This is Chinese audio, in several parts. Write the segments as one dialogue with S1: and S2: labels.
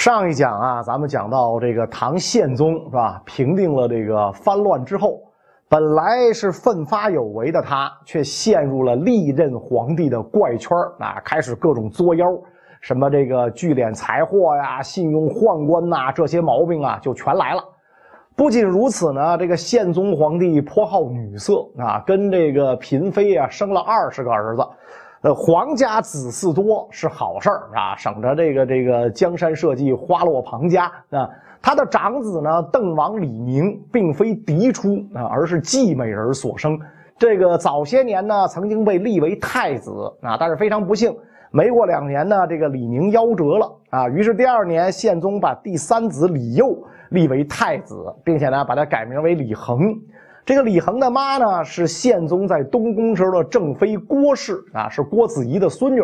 S1: 上一讲啊，咱们讲到这个唐宪宗是吧？平定了这个藩乱之后，本来是奋发有为的他，却陷入了历任皇帝的怪圈啊，开始各种作妖，什么这个聚敛财货呀、信用宦官呐，这些毛病啊就全来了。不仅如此呢，这个宪宗皇帝颇好女色啊，跟这个嫔妃啊生了二十个儿子。呃，皇家子嗣多是好事儿啊，省着这个这个江山社稷花落庞家啊。他的长子呢，邓王李宁，并非嫡出啊，而是继美人所生。这个早些年呢，曾经被立为太子啊，但是非常不幸，没过两年呢，这个李宁夭折了啊。于是第二年，宪宗把第三子李佑立为太子，并且呢，把他改名为李恒。这个李恒的妈呢，是宪宗在东宫时候的正妃郭氏啊，是郭子仪的孙女。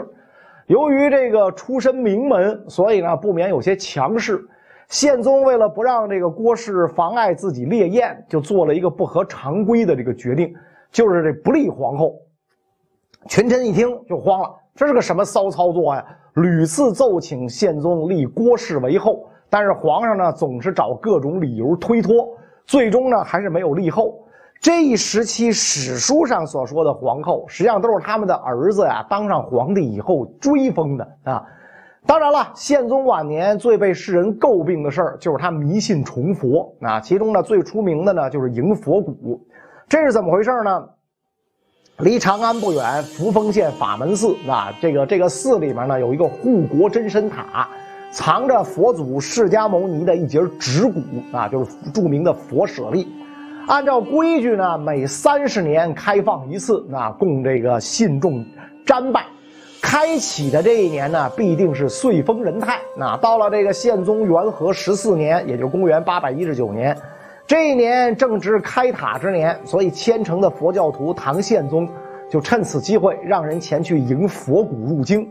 S1: 由于这个出身名门，所以呢不免有些强势。宪宗为了不让这个郭氏妨碍自己猎艳，就做了一个不合常规的这个决定，就是这不立皇后。群臣一听就慌了，这是个什么骚操作呀？屡次奏请宪宗立郭氏为后，但是皇上呢总是找各种理由推脱，最终呢还是没有立后。这一时期史书上所说的皇后，实际上都是他们的儿子呀当上皇帝以后追封的啊。当然了，宪宗晚年最被世人诟病的事儿，就是他迷信崇佛啊。其中呢，最出名的呢，就是迎佛骨。这是怎么回事呢？离长安不远，扶风县法门寺啊，这个这个寺里面呢，有一个护国真身塔，藏着佛祖释迦牟尼的一截指骨啊，就是著名的佛舍利。按照规矩呢，每三十年开放一次，那供这个信众瞻拜。开启的这一年呢，必定是岁丰人泰。那到了这个宪宗元和十四年，也就是公元八百一十九年，这一年正值开塔之年，所以虔诚的佛教徒唐宪宗就趁此机会，让人前去迎佛骨入京。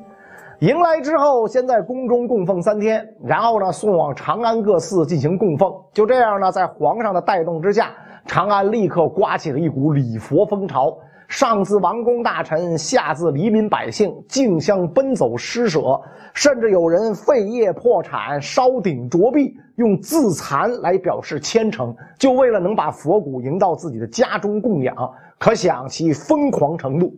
S1: 迎来之后，先在宫中供奉三天，然后呢，送往长安各寺进行供奉。就这样呢，在皇上的带动之下。长安立刻刮起了一股礼佛风潮，上自王公大臣，下自黎民百姓，竞相奔走施舍，甚至有人废业破产，烧鼎着壁，用自残来表示虔诚，就为了能把佛骨迎到自己的家中供养，可想其疯狂程度。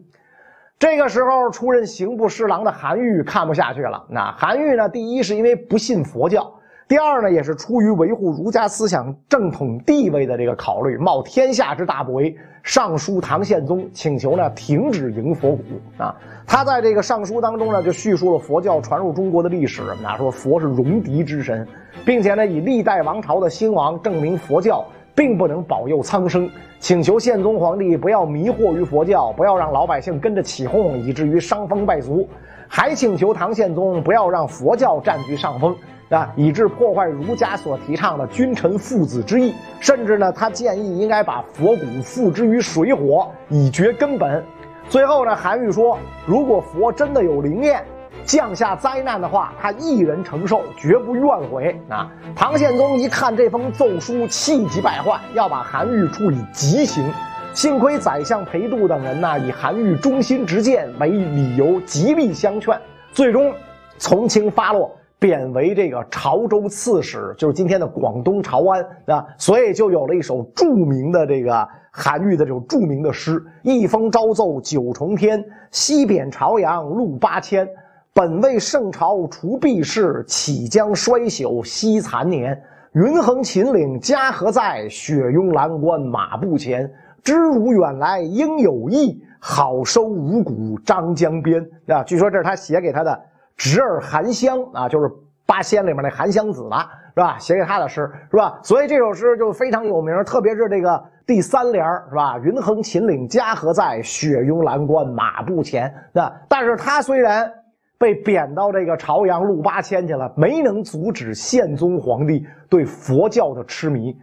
S1: 这个时候，出任刑部侍郎的韩愈看不下去了。那韩愈呢？第一是因为不信佛教。第二呢，也是出于维护儒家思想正统地位的这个考虑，冒天下之大不韪，上书唐宪宗，请求呢停止迎佛骨啊。他在这个上书当中呢，就叙述了佛教传入中国的历史，啊，说佛是戎狄之神，并且呢以历代王朝的兴亡证明佛教并不能保佑苍生，请求宪宗皇帝不要迷惑于佛教，不要让老百姓跟着起哄，以至于伤风败俗，还请求唐宪宗不要让佛教占据上风。啊，以致破坏儒家所提倡的君臣父子之义，甚至呢，他建议应该把佛骨付之于水火，以绝根本。最后呢，韩愈说，如果佛真的有灵验，降下灾难的话，他一人承受，绝不怨悔。啊，唐宪宗一看这封奏书，气急败坏，要把韩愈处以极刑。幸亏宰相裴度等人呢，以韩愈忠心直谏为理由，极力相劝，最终从轻发落。贬为这个潮州刺史，就是今天的广东潮安啊，所以就有了一首著名的这个韩愈的这种著名的诗：“一封朝奏九重天，西贬朝阳路八千。本为圣朝除弊事，岂将衰朽惜残年？云横秦岭家何在？雪拥蓝关马不前。知汝远来应有意，好收五谷张江边。”啊，据说这是他写给他的。侄儿韩湘啊，就是八仙里面那韩湘子了，是吧？写给他的诗，是吧？所以这首诗就非常有名，特别是这个第三联是吧？云横秦岭家何在？雪拥蓝关马不前。那但是他虽然被贬到这个朝阳路八千去了，没能阻止宪宗皇帝对佛教的痴迷。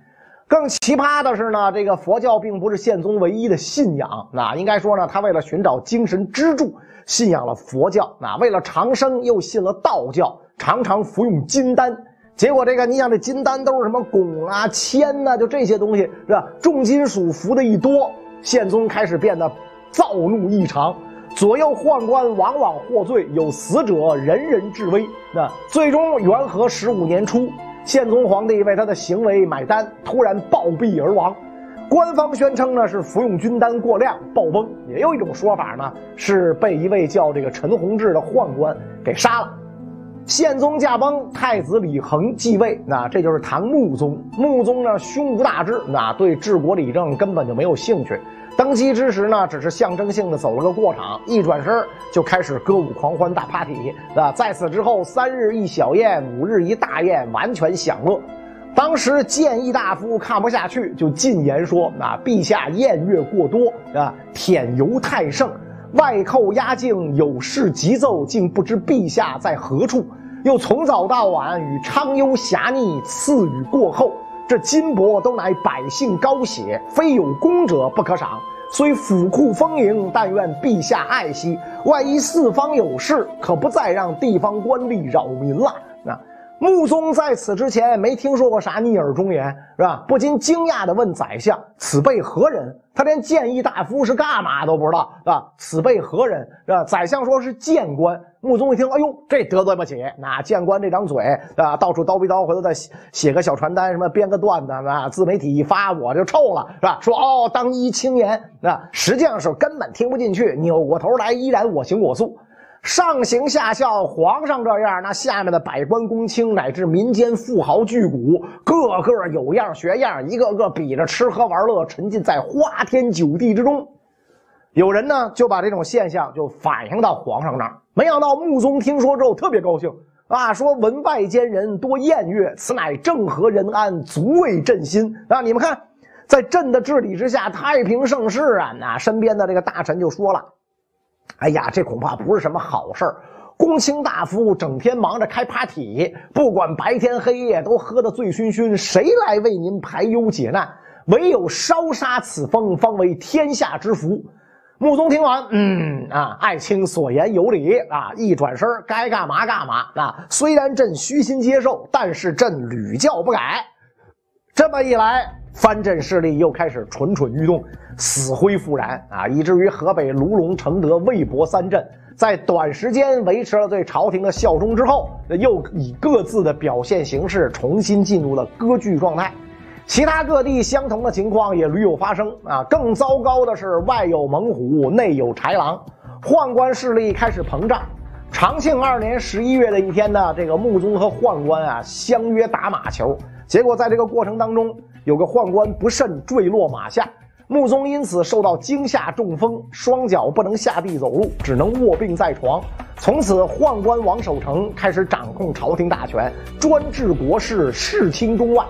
S1: 更奇葩的是呢，这个佛教并不是宪宗唯一的信仰，那应该说呢，他为了寻找精神支柱。信仰了佛教，那为了长生又信了道教，常常服用金丹。结果这个，你想这金丹都是什么汞啊、铅呐，就这些东西是吧？重金属服的一多，宪宗开始变得躁怒异常，左右宦官往往获罪，有死者人人治危。那最终元和十五年初，宪宗皇帝为他的行为买单，突然暴毙而亡。官方宣称呢是服用军丹过量暴崩，也有一种说法呢是被一位叫这个陈弘志的宦官给杀了。宪宗驾崩，太子李恒继位，那这就是唐穆宗。穆宗呢胸无大志，那对治国理政根本就没有兴趣。登基之时呢，只是象征性的走了个过场，一转身就开始歌舞狂欢大 party 啊！在此之后，三日一小宴，五日一大宴，完全享乐。当时谏议大夫看不下去，就进言说：“那陛下宴乐过多啊，舔油太盛。”外寇压境，有事急奏，竟不知陛下在何处。又从早到晚与昌幽侠逆，赐予过厚。这金帛都乃百姓高血，非有功者不可赏。虽府库丰盈，但愿陛下爱惜。万一四方有事，可不再让地方官吏扰民了。穆宗在此之前没听说过啥逆耳忠言，是吧？不禁惊讶地问宰相：“此辈何人？”他连谏议大夫是干嘛都不知道，是吧？此辈何人？是吧？宰相说是谏官。穆宗一听，哎呦，这得罪不起！那谏官这张嘴，啊，到处叨逼叨，回头再写个小传单，什么编个段子，啊，自媒体一发，我就臭了，是吧？说哦，当一轻言，啊，实际上是根本听不进去，扭过头来依然我行我素。上行下效，皇上这样，那下面的百官公卿乃至民间富豪巨贾，个个有样学样，一个个比着吃喝玩乐，沉浸在花天酒地之中。有人呢就把这种现象就反映到皇上那儿，没想到穆宗听说之后特别高兴啊，说文外间人多宴乐，此乃正合人安，足为朕心啊！你们看，在朕的治理之下，太平盛世啊！那身边的这个大臣就说了。哎呀，这恐怕不是什么好事儿。公卿大夫整天忙着开 party，不管白天黑夜都喝得醉醺醺，谁来为您排忧解难？唯有烧杀此风，方为天下之福。穆宗听完，嗯啊，爱卿所言有理啊，一转身该干嘛干嘛啊。虽然朕虚心接受，但是朕屡教不改。这么一来，藩镇势力又开始蠢蠢欲动。死灰复燃啊！以至于河北卢龙、承德、魏博三镇在短时间维持了对朝廷的效忠之后，又以各自的表现形式重新进入了割据状态。其他各地相同的情况也屡有发生啊！更糟糕的是，外有猛虎，内有豺狼，宦官势力开始膨胀。长庆二年十一月的一天呢，这个穆宗和宦官啊相约打马球，结果在这个过程当中，有个宦官不慎坠落马下。穆宗因此受到惊吓，中风，双脚不能下地走路，只能卧病在床。从此，宦官王守澄开始掌控朝廷大权，专治国事，事清中外。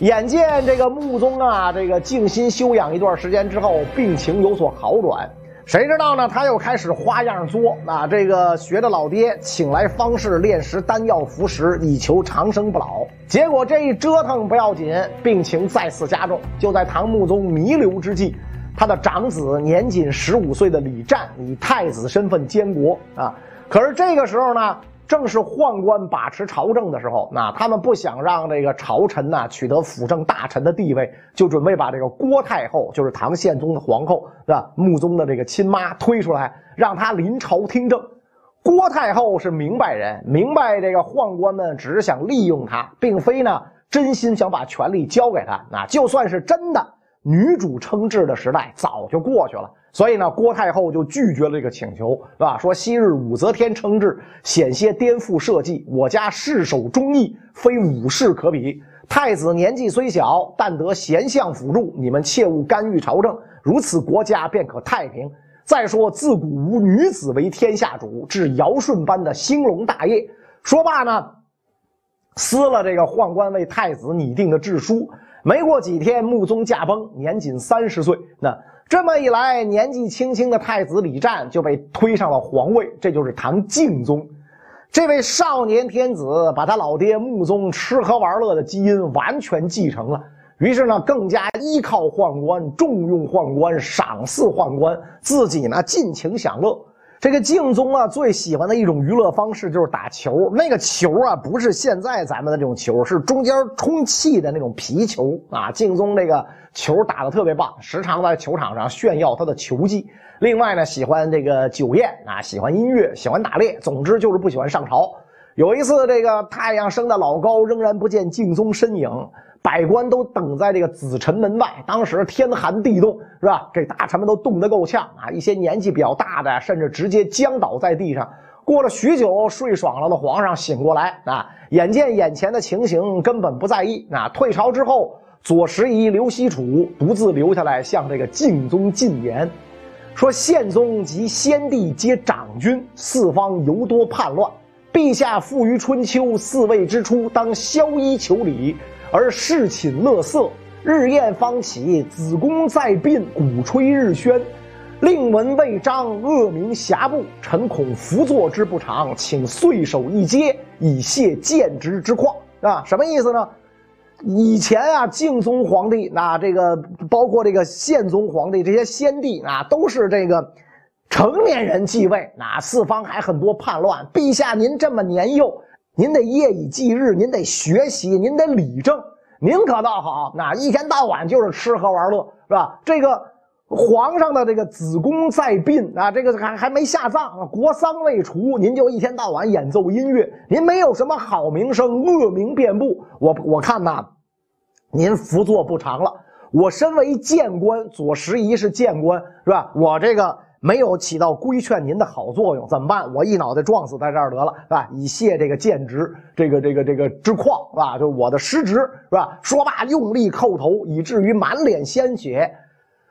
S1: 眼见这个穆宗啊，这个静心休养一段时间之后，病情有所好转。谁知道呢？他又开始花样作啊！这个学着老爹，请来方士炼石丹药服食，以求长生不老。结果这一折腾不要紧，病情再次加重。就在唐穆宗弥留之际，他的长子年仅十五岁的李湛以太子身份监国啊。可是这个时候呢？正是宦官把持朝政的时候，那他们不想让这个朝臣呢取得辅政大臣的地位，就准备把这个郭太后，就是唐宪宗的皇后，是吧？穆宗的这个亲妈推出来，让他临朝听政。郭太后是明白人，明白这个宦官们只是想利用她，并非呢真心想把权力交给他。那就算是真的，女主称制的时代早就过去了。所以呢，郭太后就拒绝了这个请求，是吧？说昔日武则天称制，险些颠覆社稷，我家世守忠义，非武士可比。太子年纪虽小，但得贤相辅助，你们切勿干预朝政，如此国家便可太平。再说，自古无女子为天下主，至尧舜般的兴隆大业。说罢呢，撕了这个宦官为太子拟定的制书。没过几天，穆宗驾崩，年仅三十岁。那。这么一来，年纪轻轻的太子李湛就被推上了皇位，这就是唐敬宗。这位少年天子把他老爹穆宗吃喝玩乐的基因完全继承了，于是呢，更加依靠宦官，重用宦官，赏赐宦官，自己呢尽情享乐。这个敬宗啊，最喜欢的一种娱乐方式就是打球。那个球啊，不是现在咱们的这种球，是中间充气的那种皮球啊。敬宗这个球打得特别棒，时常在球场上炫耀他的球技。另外呢，喜欢这个酒宴啊，喜欢音乐，喜欢打猎，总之就是不喜欢上朝。有一次，这个太阳升得老高，仍然不见敬宗身影。百官都等在这个紫宸门外，当时天寒地冻，是吧？这大臣们都冻得够呛啊！一些年纪比较大的，甚至直接僵倒在地上。过了许久，睡爽了的皇上醒过来啊，眼见眼前的情形，根本不在意。啊，退朝之后，左拾遗、刘西楚独自留下来，向这个敬宗进言，说：“宪宗及先帝皆长君，四方尤多叛乱。陛下富于春秋，四位之初，当萧衣求礼。”而侍寝乐色，日宴方起，子宫在病，鼓吹日宣，令闻未彰，恶名遐布。臣恐辅佐之不长，请岁首一阶，以谢见职之况。啊，什么意思呢？以前啊，敬宗皇帝，那这个包括这个宪宗皇帝，这些先帝啊，都是这个成年人继位，那四方还很多叛乱。陛下您这么年幼。您得夜以继日，您得学习，您得理政，您可倒好，那一天到晚就是吃喝玩乐，是吧？这个皇上的这个子宫在殡啊，这个还还没下葬，国丧未除，您就一天到晚演奏音乐，您没有什么好名声，恶名遍布。我我看呐，您辅佐不长了。我身为谏官，左拾遗是谏官，是吧？我这个。没有起到规劝您的好作用，怎么办？我一脑袋撞死在这儿得了，是吧？以谢这个谏职，这个这个这个之况，是吧？就是我的失职，是吧？说罢，用力叩头，以至于满脸鲜血。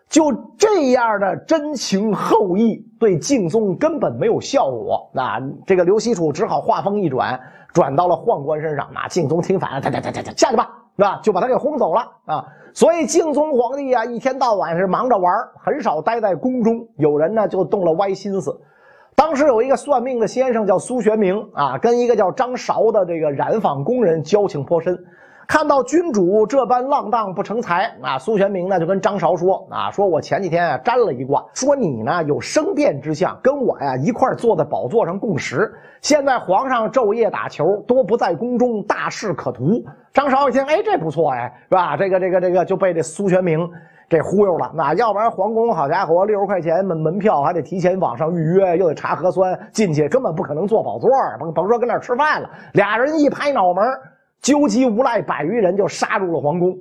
S1: 就这样的真情厚意，对敬宗根本没有效果。那这个刘西楚只好话锋一转，转到了宦官身上。那敬宗听反了，他他他他下去吧，是吧？就把他给轰走了啊。所以敬宗皇帝啊，一天到晚是忙着玩，很少待在宫中。有人呢就动了歪心思。当时有一个算命的先生叫苏玄明啊，跟一个叫张韶的这个染坊工人交情颇深。看到君主这般浪荡不成才，啊，苏玄明呢就跟张韶说啊，说我前几天啊占了一卦，说你呢有生变之象，跟我呀一块坐在宝座上共食。现在皇上昼夜打球，多不在宫中，大事可图。张韶一听，哎，这不错哎，是吧？这个这个这个就被这苏玄明给忽悠了。那要不然皇宫好家伙，六十块钱门门票还得提前网上预约，又得查核酸，进去根本不可能坐宝座，甭甭说跟那吃饭了。俩人一拍脑门。纠集无赖百余人就杀入了皇宫，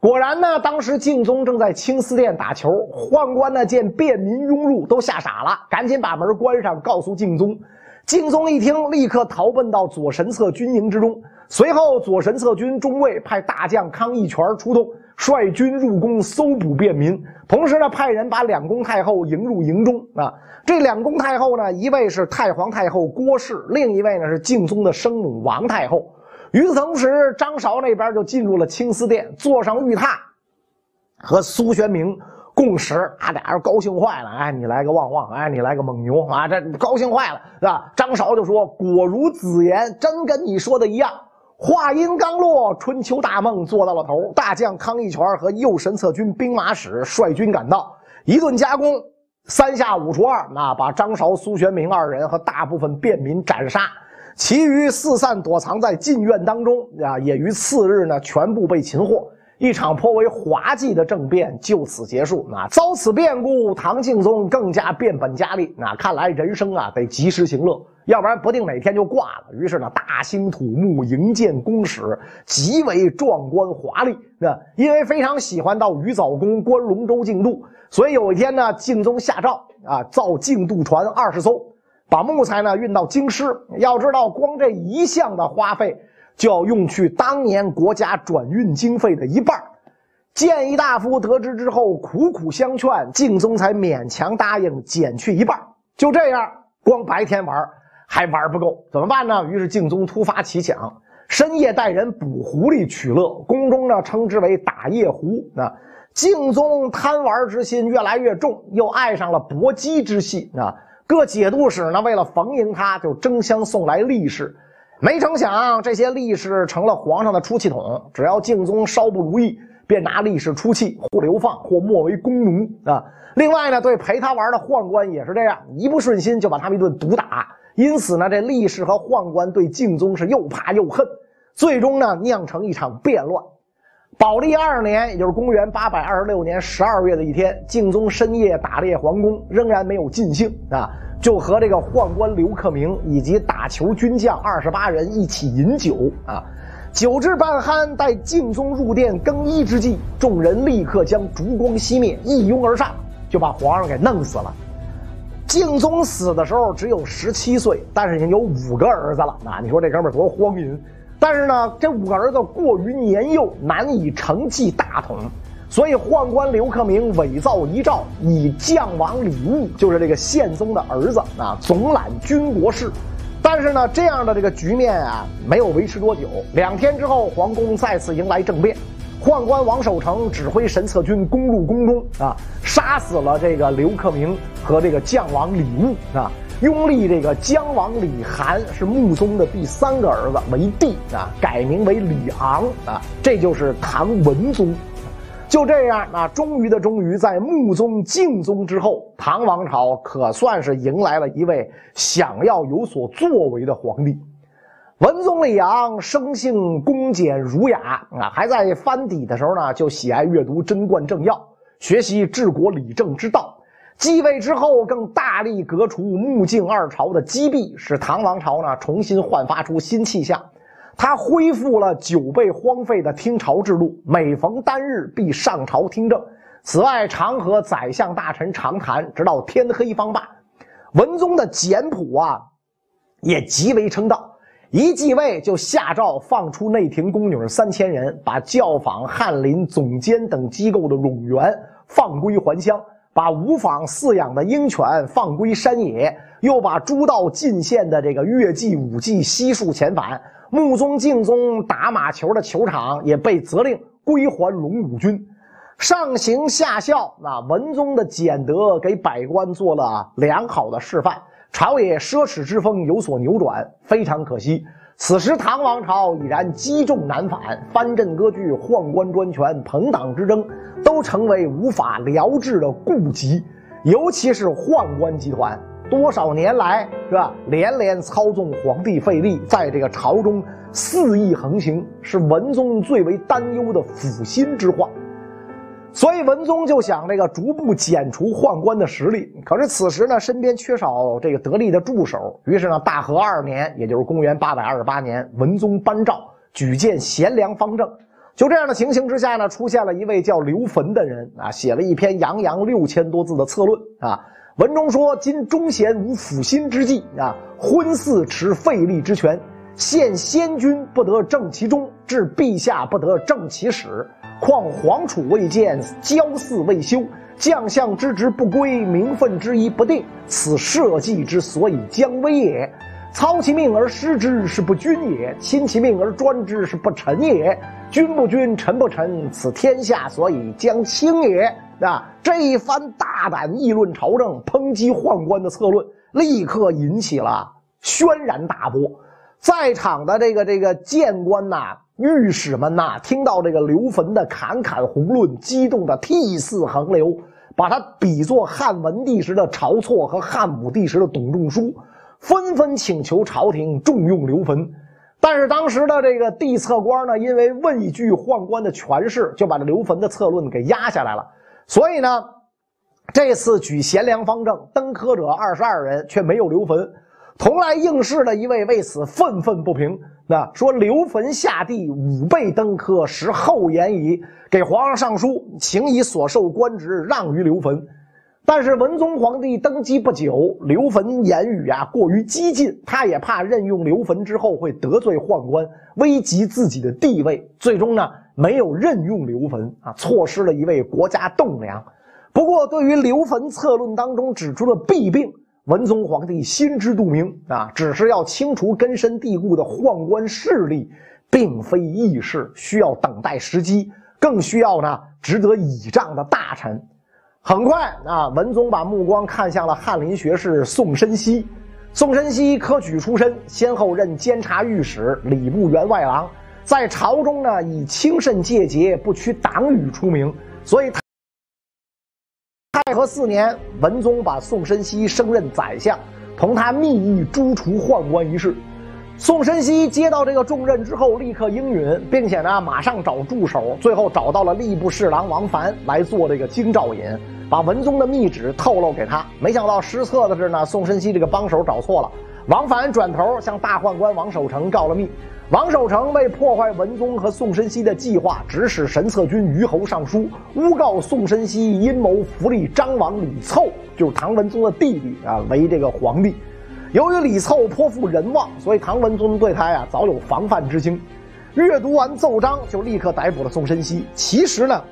S1: 果然呢，当时敬宗正在青丝殿打球，宦官呢见便民拥入，都吓傻了，赶紧把门关上，告诉敬宗。敬宗一听，立刻逃奔到左神策军营之中。随后，左神策军中尉派大将康义全出动，率军入宫搜捕便民，同时呢，派人把两宫太后迎入营中。啊，这两宫太后呢，一位是太皇太后郭氏，另一位呢是敬宗的生母王太后。与此同时，张韶那边就进入了青丝殿，坐上玉榻，和苏玄明共食。啊，俩人高兴坏了。哎，你来个旺旺，哎，你来个蒙牛啊，这高兴坏了，是吧？张韶就说：“果如子言，真跟你说的一样。”话音刚落，春秋大梦做到了头。大将康义全和右神策军兵马使率军赶到，一顿夹攻，三下五除二，那把张韶、苏玄明二人和大部分便民斩杀。其余四散躲藏在禁院当中啊，也于次日呢全部被擒获。一场颇为滑稽的政变就此结束。那遭此变故，唐敬宗更加变本加厉。那看来人生啊得及时行乐，要不然不定哪天就挂了。于是呢，大兴土木，营建宫室，极为壮观华丽。那因为非常喜欢到鱼藻宫观龙舟竞渡，所以有一天呢，敬宗下诏啊，造竞渡船二十艘。把木材呢运到京师，要知道光这一项的花费就要用去当年国家转运经费的一半。建议大夫得知之后，苦苦相劝，敬宗才勉强答应减去一半。就这样，光白天玩还玩不够，怎么办呢？于是敬宗突发奇想，深夜带人捕狐狸取乐，宫中呢称之为打夜狐。那敬宗贪玩之心越来越重，又爱上了搏击之戏啊。各节度使呢，为了逢迎他，就争相送来力士。没成想，这些力士成了皇上的出气筒。只要敬宗稍不如意，便拿力士出气，或流放，或没为弓奴啊。另外呢，对陪他玩的宦官也是这样，一不顺心就把他们一顿毒打。因此呢，这力士和宦官对敬宗是又怕又恨，最终呢酿成一场变乱。宝历二年，也就是公元八百二十六年十二月的一天，敬宗深夜打猎皇宫，仍然没有尽兴啊，就和这个宦官刘克明以及打球军将二十八人一起饮酒啊。酒至半酣，待敬宗入殿更衣之际，众人立刻将烛光熄灭，一拥而上，就把皇上给弄死了。敬宗死的时候只有十七岁，但是已经有五个儿子了啊！你说这哥们多荒淫！但是呢，这五个儿子过于年幼，难以承继大统，所以宦官刘克明伪造遗诏，以将王李务，就是这个宪宗的儿子啊，总揽军国事。但是呢，这样的这个局面啊，没有维持多久。两天之后，皇宫再次迎来政变，宦官王守成指挥神策军攻入宫中啊，杀死了这个刘克明和这个将王李务啊，拥立这个姜王李涵是穆宗的第三个儿子为帝啊，改名为李昂啊，这就是唐文宗。就这样啊，终于的终于，在穆宗、敬宗之后，唐王朝可算是迎来了一位想要有所作为的皇帝。文宗李昂生性恭俭儒雅啊，还在藩邸的时候呢，就喜爱阅读《贞观政要》，学习治国理政之道。继位之后，更大力革除穆敬二朝的积弊，使唐王朝呢重新焕发出新气象。他恢复了久被荒废的听朝制度，每逢单日必上朝听政。此外，常和宰相大臣长谈，直到天黑方罢。文宗的简朴啊，也极为称道。一继位就下诏放出内廷宫女三千人，把教坊、翰林、总监等机构的冗员放归还乡，把吴坊饲养的鹰犬放归山野，又把诸道进献的这个乐伎武技悉数遣返。穆宗、敬宗打马球的球场也被责令归还龙武军，上行下效。那文宗的俭德给百官做了良好的示范，朝野奢侈之风有所扭转。非常可惜，此时唐王朝已然积重难返，藩镇割据、宦官专权、朋党之争，都成为无法疗治的痼疾，尤其是宦官集团。多少年来，是吧？连连操纵皇帝费力，在这个朝中肆意横行，是文宗最为担忧的辅心之患。所以文宗就想这个逐步减除宦官的实力。可是此时呢，身边缺少这个得力的助手。于是呢，大和二年，也就是公元八百二十八年，文宗颁诏举荐贤良方正。就这样的情形之下呢，出现了一位叫刘坟的人啊，写了一篇洋洋六千多字的策论啊。文中说：“今忠贤无辅心之计啊，昏嗣持废立之权，现先君不得正其中，至陛下不得正其始。况皇储未建，骄嗣未休，将相之职不归，名分之一不定，此社稷之所以将危也。操其命而失之，是不君也；亲其命而专之，是不臣也。君不君，臣不臣，此天下所以将倾也。”啊，这一番大胆议论朝政、抨击宦官的策论，立刻引起了轩然大波。在场的这个这个谏官呐、御史们呐，听到这个刘坟的侃侃宏论，激动的涕泗横流，把他比作汉文帝时的晁错和汉武帝时的董仲舒，纷纷请求朝廷重用刘坟。但是当时的这个帝策官呢，因为畏惧宦官的权势，就把这刘坟的策论给压下来了。所以呢，这次举贤良方正登科者二十二人，却没有刘坟。同来应试的一位为此愤愤不平，那说刘坟下地五倍登科，实厚颜矣。给皇上上书，请以所受官职让于刘坟。但是文宗皇帝登基不久，刘坟言语啊过于激进，他也怕任用刘坟之后会得罪宦官，危及自己的地位。最终呢？没有任用刘坟啊，错失了一位国家栋梁。不过，对于刘坟策论当中指出的弊病，文宗皇帝心知肚明啊，只是要清除根深蒂固的宦官势力，并非易事，需要等待时机，更需要呢值得倚仗的大臣。很快啊，文宗把目光看向了翰林学士宋申锡。宋申锡科举出身，先后任监察御史、礼部员外郎。在朝中呢以清慎戒节、不屈党羽出名，所以他太和四年，文宗把宋申锡升任宰相，同他密议诛除宦官一事。宋申锡接到这个重任之后，立刻应允，并且呢，马上找助手，最后找到了吏部侍郎王凡来做这个京兆尹，把文宗的密旨透露给他。没想到失策的是呢，宋申锡这个帮手找错了。王凡转头向大宦官王守成告了密。王守成为破坏文宗和宋申锡的计划，指使神策军虞侯上书，诬告宋申锡阴谋扶立张王李凑，就是唐文宗的弟弟啊，为这个皇帝。由于李凑颇负人望，所以唐文宗对他呀早有防范之心。阅读完奏章，就立刻逮捕了宋申锡。其实呢，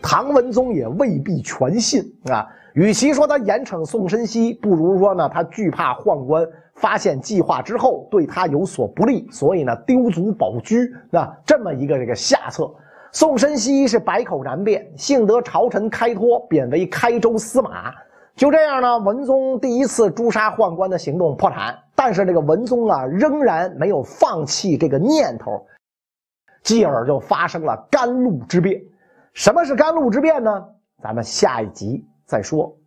S1: 唐文宗也未必全信啊。与其说他严惩宋申锡，不如说呢他惧怕宦官发现计划之后对他有所不利，所以呢丢卒保车那，这么一个这个下策。宋申锡是百口难辩，幸得朝臣开脱，贬为开州司马。就这样呢，文宗第一次诛杀宦官的行动破产。但是这个文宗啊，仍然没有放弃这个念头，继而就发生了甘露之变。什么是甘露之变呢？咱们下一集再说。